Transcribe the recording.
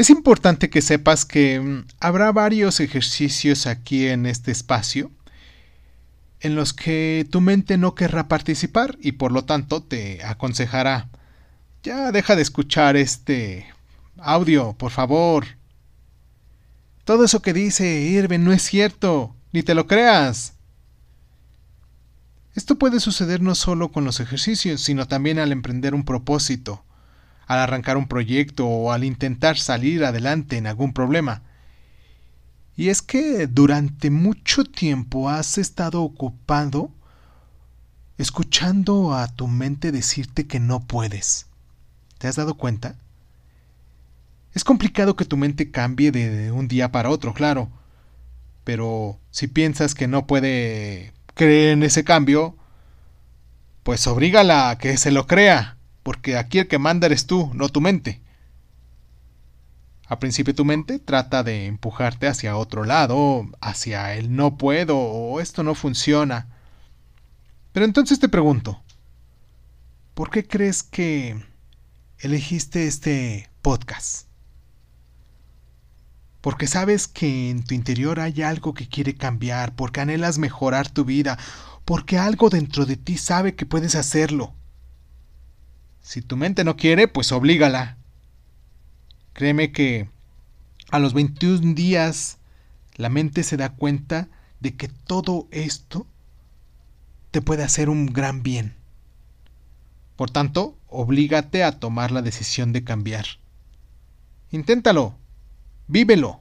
Es importante que sepas que mm, habrá varios ejercicios aquí en este espacio en los que tu mente no querrá participar y por lo tanto te aconsejará ya deja de escuchar este audio, por favor. Todo eso que dice Irving no es cierto, ni te lo creas. Esto puede suceder no solo con los ejercicios, sino también al emprender un propósito, al arrancar un proyecto o al intentar salir adelante en algún problema. Y es que durante mucho tiempo has estado ocupado escuchando a tu mente decirte que no puedes. ¿Te has dado cuenta? Es complicado que tu mente cambie de un día para otro, claro. Pero si piensas que no puede creer en ese cambio, pues obrígala a que se lo crea, porque aquí el que manda eres tú, no tu mente. Al principio tu mente trata de empujarte hacia otro lado, hacia el no puedo o esto no funciona. Pero entonces te pregunto, ¿por qué crees que elegiste este podcast? Porque sabes que en tu interior hay algo que quiere cambiar, porque anhelas mejorar tu vida, porque algo dentro de ti sabe que puedes hacerlo. Si tu mente no quiere, pues oblígala. Créeme que a los 21 días la mente se da cuenta de que todo esto te puede hacer un gran bien. Por tanto, oblígate a tomar la decisión de cambiar. Inténtalo, vívelo.